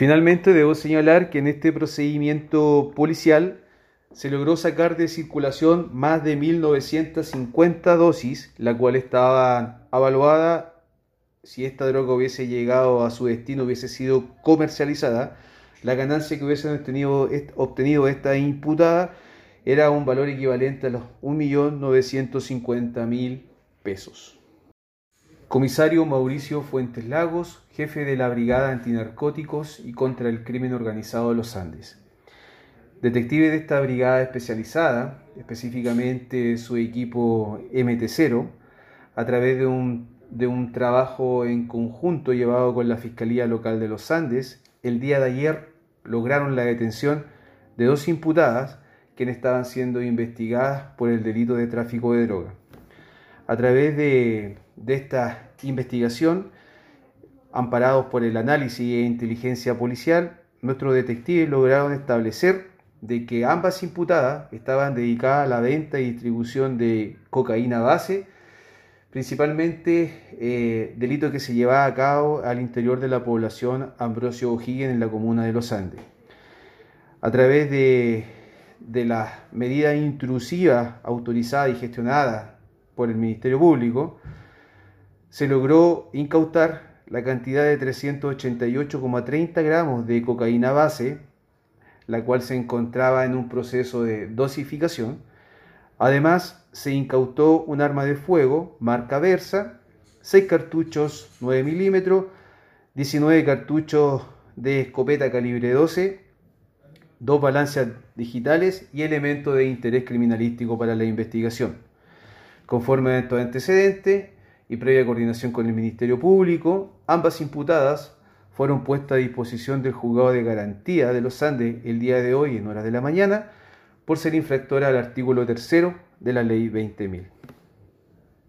Finalmente, debo señalar que en este procedimiento policial se logró sacar de circulación más de 1.950 dosis, la cual estaba avaluada si esta droga hubiese llegado a su destino, hubiese sido comercializada, la ganancia que hubiesen obtenido, obtenido esta imputada era un valor equivalente a los 1.950.000 pesos. Comisario Mauricio Fuentes Lagos, jefe de la Brigada Antinarcóticos y contra el Crimen Organizado de los Andes. Detective de esta brigada especializada, específicamente su equipo MT0, a través de un, de un trabajo en conjunto llevado con la Fiscalía Local de los Andes, el día de ayer lograron la detención de dos imputadas quienes estaban siendo investigadas por el delito de tráfico de droga. A través de, esta investigación, amparados por el análisis e inteligencia policial, nuestros detectives lograron establecer de que ambas imputadas estaban dedicadas a la venta y distribución de cocaína base, principalmente eh, delito que se llevaba a cabo al interior de la población Ambrosio O'Higgins en la comuna de Los Andes. A través de, de las medidas intrusivas autorizadas y gestionadas por el Ministerio Público, se logró incautar la cantidad de 388,30 gramos de cocaína base, la cual se encontraba en un proceso de dosificación. Además, se incautó un arma de fuego marca Versa, 6 cartuchos 9 milímetros, 19 cartuchos de escopeta calibre 12, dos balanzas digitales y elementos de interés criminalístico para la investigación. Conforme a estos antecedentes y previa coordinación con el Ministerio Público, ambas imputadas fueron puestas a disposición del juzgado de garantía de los Andes el día de hoy en horas de la mañana por ser infractora al artículo tercero de la ley 20.000.